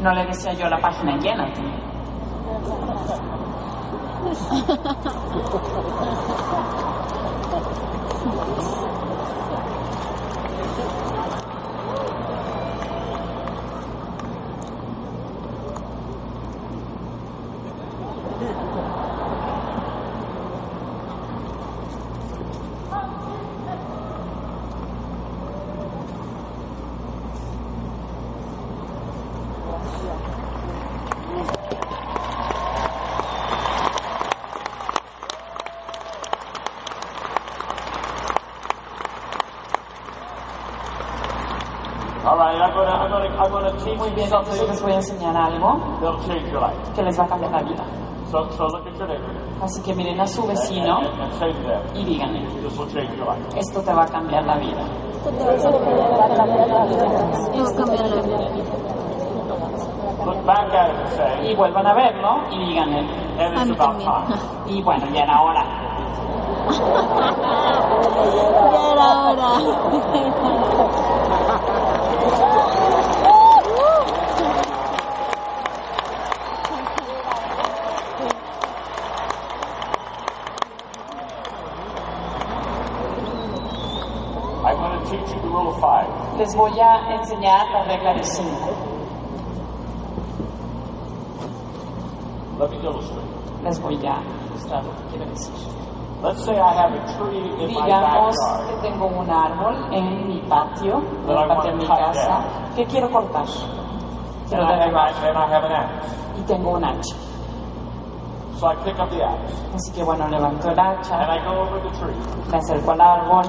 No le decía yo la página llénate. All right, I'm gonna, I'm gonna, I'm gonna teach Muy you bien, entonces les voy a enseñar algo que les va a cambiar la vida. Así que miren a su vecino y díganle, esto te va a cambiar la vida. Look back at it and say, Y vuelvan a verlo y díganle, y bueno, ya era hora. Ya era hora. I'm going to teach you the rule of five. Les voy a enseñar la regla de 5. Let me illustrate. Les voy a mostrar lo que decir. Let's say I have a tree in my Digamos que tengo un árbol en mi patio, en el patio de mi casa, que quiero cortar. And Quiero and, derribar. and. Y tengo un hacha. So I pick up the axe Así que bueno, levanto el and hacha, I go over the tree. me acerco al árbol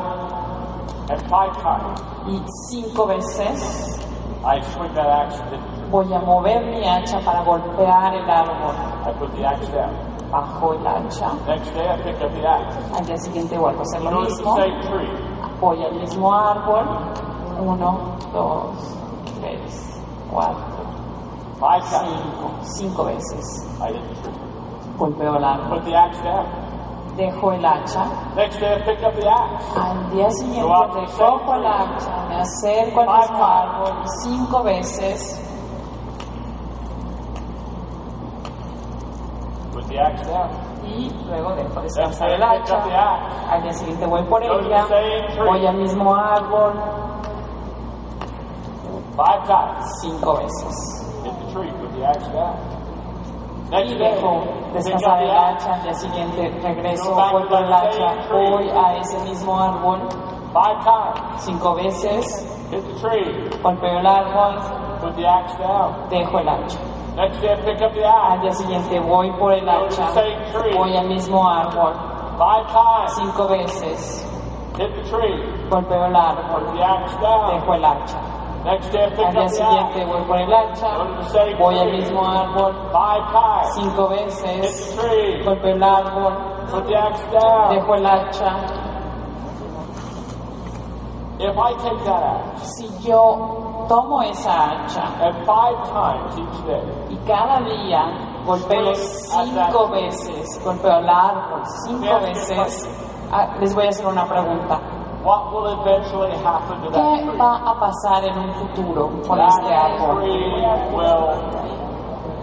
And five times y cinco veces I swing that axe and voy a mover mi hacha para golpear el árbol. I put the axe down. Bajo el hacha. Next day I pick up the axe. Al día siguiente vuelvo a hacer lo the mismo. same tree. Voy al mismo árbol. Uno, dos, tres, cuatro, Five times cinco. Cinco veces. I tree. Golpeo el árbol. Put the axe down. Dejo el hacha. Next day I pick up the axe. Al día siguiente recojo el hacha. Me acerco al mismo árbol. Cinco veces. Put the axe down. Y luego dejo descansar day el hacha. Al día siguiente voy por ella. Voy al mismo árbol. Cinco veces. Y dejo descansar el hacha. Al día siguiente regreso, por el hacha. Voy a ese mismo árbol. Cinco veces. Hit the tree. Golpeo el árbol. Dejo el hacha. Next day I pick up the Al día siguiente voy por el hacha. Voy al mismo árbol. Cinco veces. Hit the tree. Golpeo el árbol. Dejo el hacha. Al día siguiente voy por el hacha. Voy al mismo árbol. Cinco veces. Golpeo el árbol. Dejo el hacha. If I take that axe Si yo tomo esa hacha y cada día golpeo cinco veces, golpeo el árbol cinco veces, ah, les voy a hacer una pregunta. What will eventually happen to that ¿Qué tree? va a pasar en un futuro con este árbol? will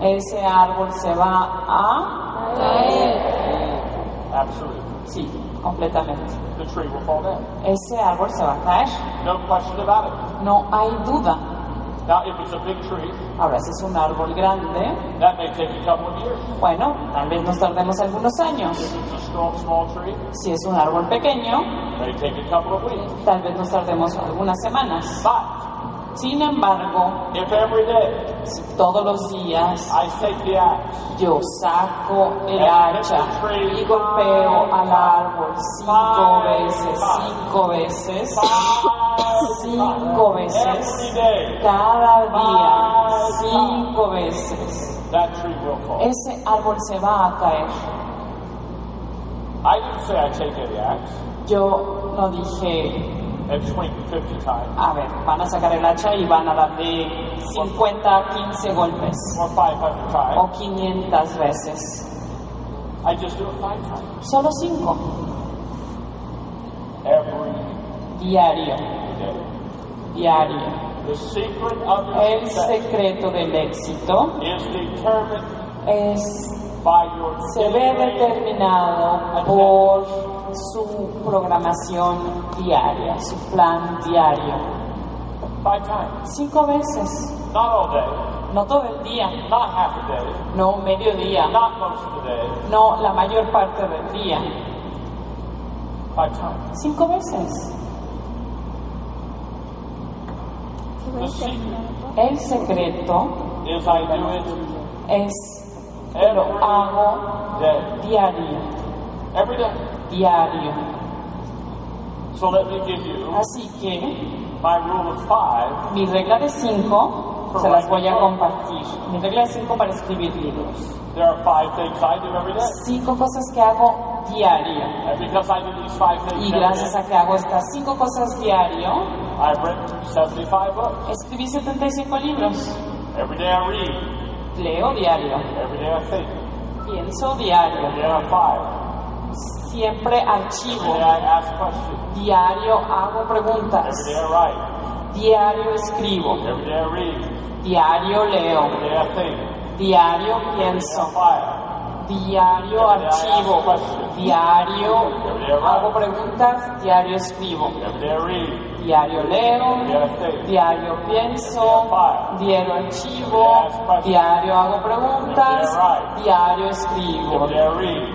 Ese árbol se va a... absolutely. Sí, completamente. The tree will fall down. Ese árbol se va a caer. No question about it. No hay duda. Now, if it's a big tree, Ahora, si es un árbol grande, that may take a couple of years. bueno, tal vez nos tardemos algunos años. If it's a small, small tree, Si es un árbol pequeño, it may take a couple of weeks. tal vez nos tardemos algunas semanas. But Sin embargo, if every day todos los días I take the axe, yo saco el hacha y golpeo al árbol cinco veces, cinco veces, cinco every veces, day, cada día, cinco veces, that tree will fall. ese árbol se va a caer. I didn't say I take any axe Yo no dije, and swing 50 times a ver, van a sacar el hacha y van a darle 50 a 15 golpes. Or 500 times. o 500 veces. Solo 5 every diario, diario. El secreto del éxito es, se ve determinado por su programación diaria, su plan diario. Cinco veces, Not all day, no todo el día, not half a day, no medio día, not most of the day, no la mayor parte del día. Cinco veces. The secret El secreto is I do it. es que lo hago day, diario, every day. diario. So let me give you Así que my rule of five mi regla de cinco se las voy a compartir. Mi regla de cinco para escribir libros. There are five things I do every day. Cinco cosas que hago diario. And because I do these five things Y gracias a que hago estas cinco cosas diario, I've written 75 books. escribí 75 libros. Every day I read. Leo diario. Every day I think. Pienso diario. Every day I fire. Siempre archivo. Diario hago preguntas. Diario escribo. Diario leo. Diario pienso. Diario archivo. Diario hago preguntas. Diario escribo. Diario leo. Diario pienso. Diario archivo. Diario hago preguntas. Diario escribo.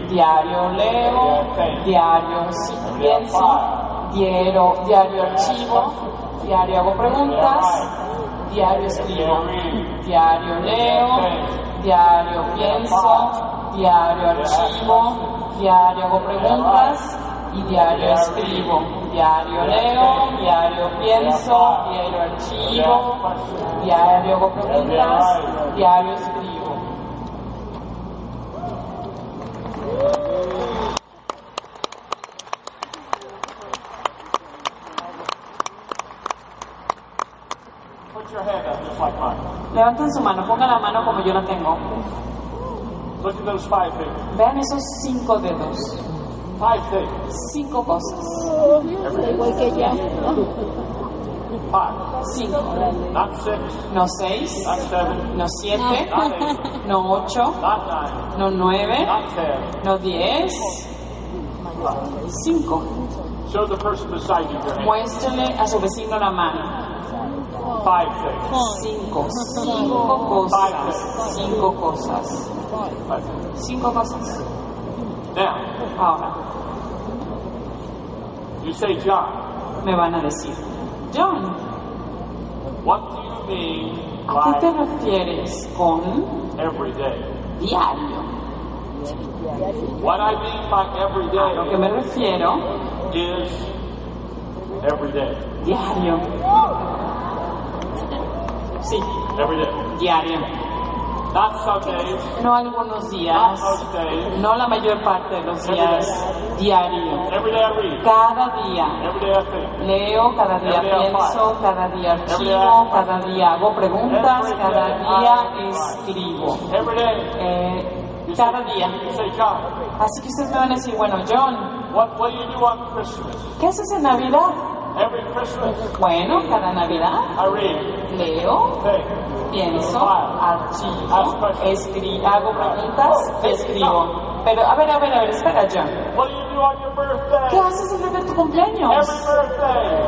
Diario leo. Diario pienso. Diario, diario archivo. Diario hago preguntas. Diario escribo. Diario leo. Diario pienso. Diario archivo. Diario hago preguntas. Y diario escribo. Diario leo. Diario pienso. Diario archivo. Diario hago preguntas. Diario escribo. Put your hand up just like mine. Levanten su mano, pongan la mano como yo la tengo. Look at those five things. Vean esos cinco dedos. Five things. Cinco cosas. Igual que. Five. Cinco. Not six. No seis. Not seven. No siete. Not eight. No ocho. Not nine. No nueve. Not ten. No diez. Cinco. Show the person beside you your hand. Muéstrenle a su vecino la mano. Five things. Cinco. Cinco cosas. Cinco cosas. Five things. Cinco cosas. Now, Ahora, you say, John, me van a decir, John, what do you mean ¿a qué te by refieres con every day? diario? What I mean by every day. A lo que me refiero, is every day. diario. Sí, Every day. diario. No algunos días, no la mayor parte de los días, diario. Cada día. Leo, cada día pienso, cada día archivo, cada día hago preguntas, cada día escribo. Eh, cada día. Así que ustedes me van a decir, bueno, John? ¿qué haces en Navidad? Every Christmas, Bueno, cada Navidad. I read, leo, think, pienso, archivo, escribo, hago preguntas, escribo. Pero, a ver, a ver, a ver, espera, John. ¿Qué haces el día de tu cumpleaños?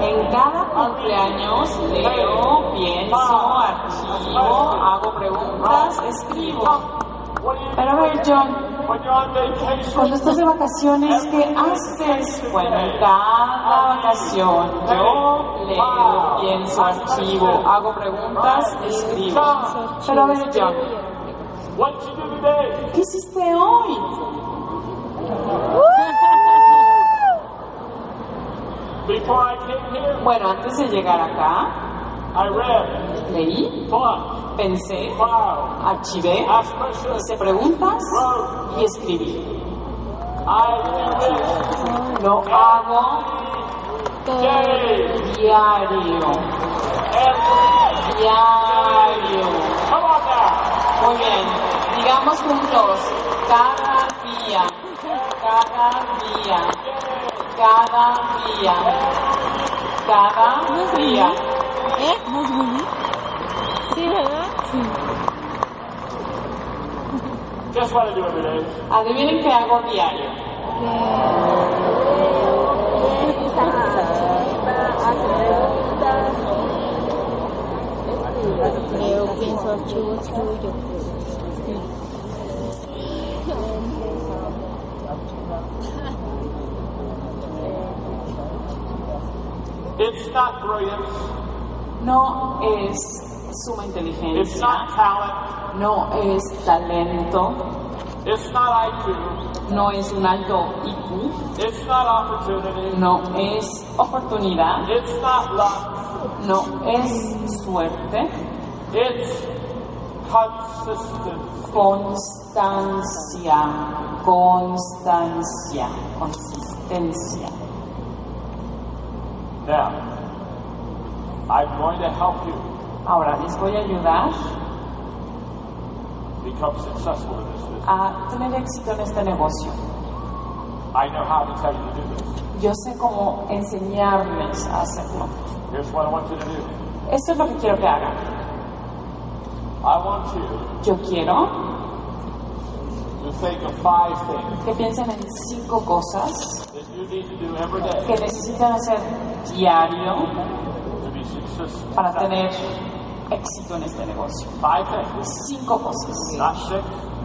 En cada cumpleaños leo, pienso, archivo, hago preguntas, escribo. Pero a ver, John, cuando estás de vacaciones, ¿qué haces? Bueno, en cada vacación yo leo, pienso, archivo, hago preguntas, escribo. Pero a ver, John? ¿qué hiciste hoy? Bueno, antes de llegar acá, I read, leí, pensé, archivé, hice preguntas y escribí. Lo hago diario, every diario. Muy bien, digamos juntos, cada día, cada día, cada día, cada día, ¿Eh? ¿No es Willy? Sí, ¿verdad? Sí. Guess what I do every day? Adivinen qué hago diario. Leo, pienso archivos tuyos. It's not brilliance. No es suma It's inteligencia, not talent. no es talento, It's not IQ. no es un alto IQ, It's not opportunity. no es oportunidad, It's not luck. no es suerte, It's consistency. constancia, constancia, consistencia. Now, I'm going to help you Ahora les voy a ayudar become successful in this business. a tener éxito en este negocio. I know how to tell you to do this. Yo sé cómo enseñarles a hacerlo. Here's what I want you to do. Esto es lo que quiero que hagan. I want you Yo quiero to think of five things que piensen en cinco cosas that you need to do every day que necesitan hacer diario to be successful. para tener éxito en este negocio. Five things, Cinco cosas.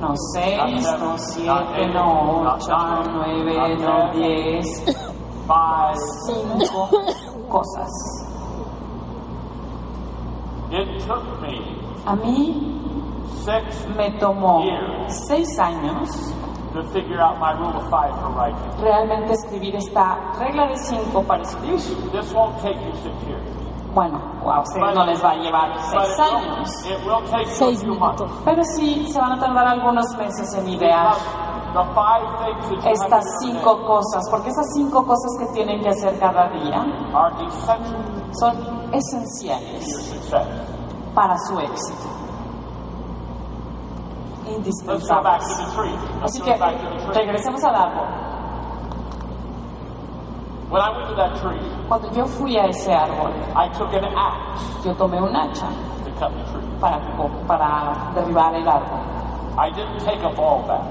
No seis, no siete, no ocho, no nueve, no diez. Five. Cinco cosas. It took me A mí six me tomó seis años to figure out my rule of five for writing. realmente escribir esta regla de cinco para escribir. Bueno, a ustedes no les va a llevar seis años, a Seis minutos. pero sí se van a tardar algunos meses en idear estas cinco cosas, porque esas cinco cosas que tienen que hacer cada día son esenciales para su éxito. Indispensables. Así que regresemos al árbol. When I went to that tree, Cuando yo fui a ese árbol, I took an axe yo tomé un hacha to cut the tree. para, para derribar el árbol. I didn't take a ball back.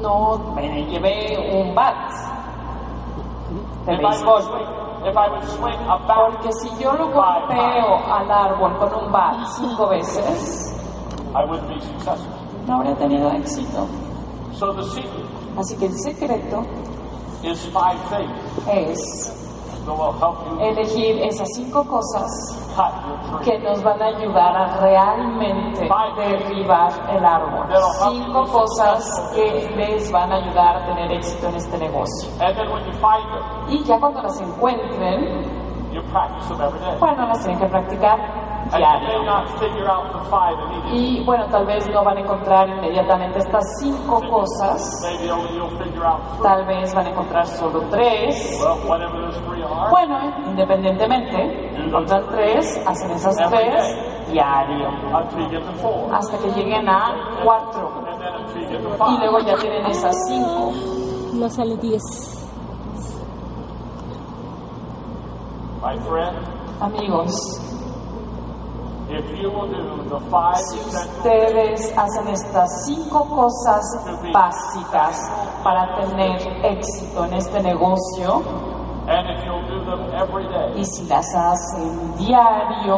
No me llevé un bat de If I, would béisbol. swing, if I would swing a bat, Porque si yo lo golpeo al árbol con un bat cinco veces, I wouldn't be successful. no habría tenido éxito. So the secret Así que el secreto is five things es elegir esas cinco cosas que nos van a ayudar a realmente derribar el árbol. Cinco cosas que les van a ayudar a tener éxito en este negocio. Y ya cuando las encuentren, bueno, las tienen que practicar diario. not figure out the five immediately. Y bueno, tal vez no van a encontrar inmediatamente estas cinco cosas, Maybe only you'll figure out three. tal vez van a encontrar solo tres. Well, whatever those three are, Bueno, independientemente, encuentran tres, hacen esas tres diario, hasta que lleguen a cuatro. Y five. luego ya tienen esas cinco. No sale 10. My friend, Amigos, if you will do the five si ustedes hacen estas cinco cosas básicas para tener éxito en este negocio, y si las hacen diario,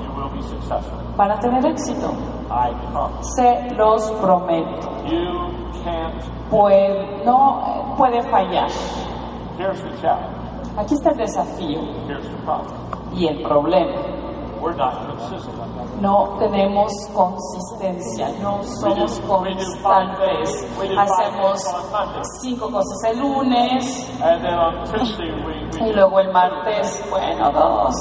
you will be successful. van a tener éxito. Se los prometo. Puede, no puede fallar. Aquí está el desafío y el problema. We're not consistent. No tenemos consistencia, no somos constantes. Hacemos cinco cosas el lunes Y luego el martes, bueno, dos.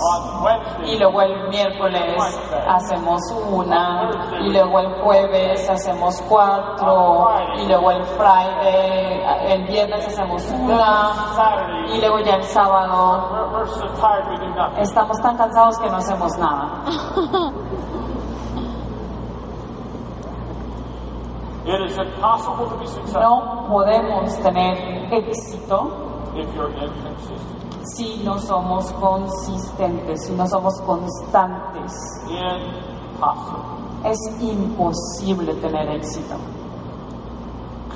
Y luego el miércoles hacemos una, y luego el jueves hacemos cuatro, y luego el Friday, el viernes hacemos una, y luego ya el sábado estamos tan cansados que no hacemos nada. No podemos tener éxito if you're inconsistent. Si no somos consistentes, si no somos constantes. Impossible. Es imposible tener éxito.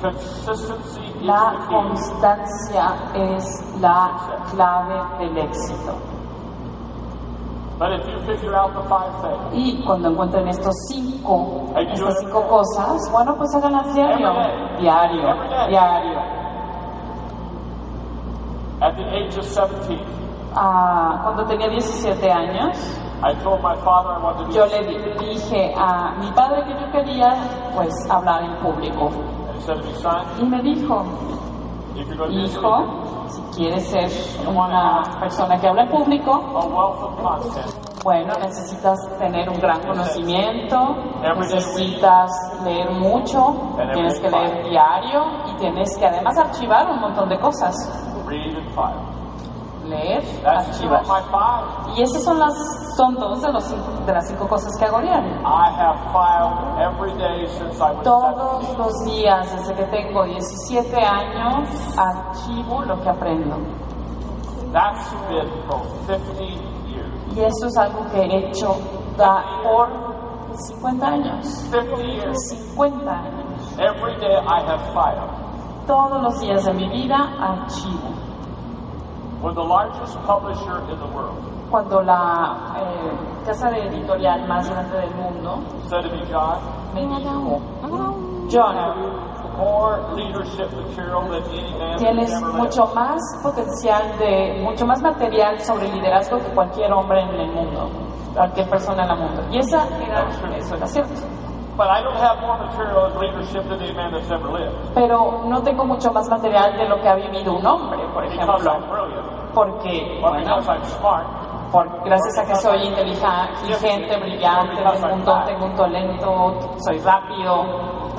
Consistency La constancia es la clave del éxito. But if you figure out the five things, Y cuando encuentren estos cinco, estas cinco cosas, bueno, pues háganlas diario, diario, diario. At the age of 17, Ah, cuando tenía 17 años, I told my father I wanted to yo le di- dije a mi padre que yo quería, pues, hablar en público. And he said to me, son, Y me dijo, if you're going to be a hijo, si quieres ser una persona que habla en público, a wealth of content, bueno, necesitas tener un gran conocimiento, necesitas leer mucho, tienes que leer diario y tienes que además archivar un montón de cosas. Read and file. Leer, archivar. Y esas son las son dos de, los, de las cinco cosas que hago diario. I have filed every day since I was Todos 17. los días, desde que tengo 17 años, archivo lo que aprendo. That's been for 50 years. Y eso es algo que he hecho da- por 50 años. 50 years. 50 años. Every day I have filed. Todos los días de mi vida archivo. When the largest publisher in the world. Cuando la eh, casa de editorial más grande del mundo. Said to me, John, me dijo, John, more leadership material than any man tienes mucho más potencial de, mucho más material sobre liderazgo que cualquier hombre en el mundo, cualquier persona en el mundo. Y esa era, eso era cierto. But I don't have more material in leadership than any man that's ever lived. Pero no tengo mucho más material de lo que ha vivido un hombre, por ejemplo, porque, Or bueno, por, gracias a que soy inteligente, brillante, tengo tengo un talento, soy rápido,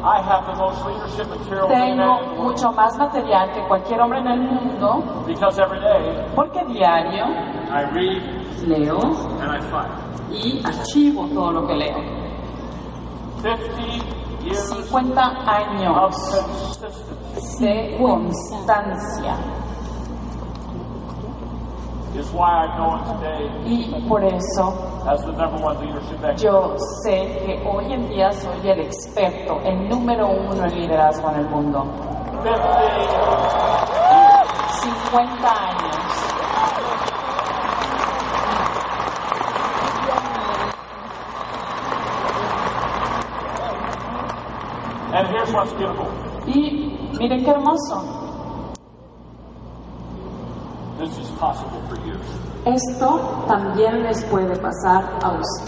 I have the most leadership material than any tengo mucho más material que cualquier hombre en el mundo, Because every day porque diario I read leo y archivo todo lo que leo. 50 years 50 of años de constancia y por eso yo sé que hoy en día soy el experto, el número uno en liderazgo en el mundo. 50 50 años. And here's what's beautiful. Y miren qué hermoso. This is possible for you. Esto también les puede pasar a ustedes.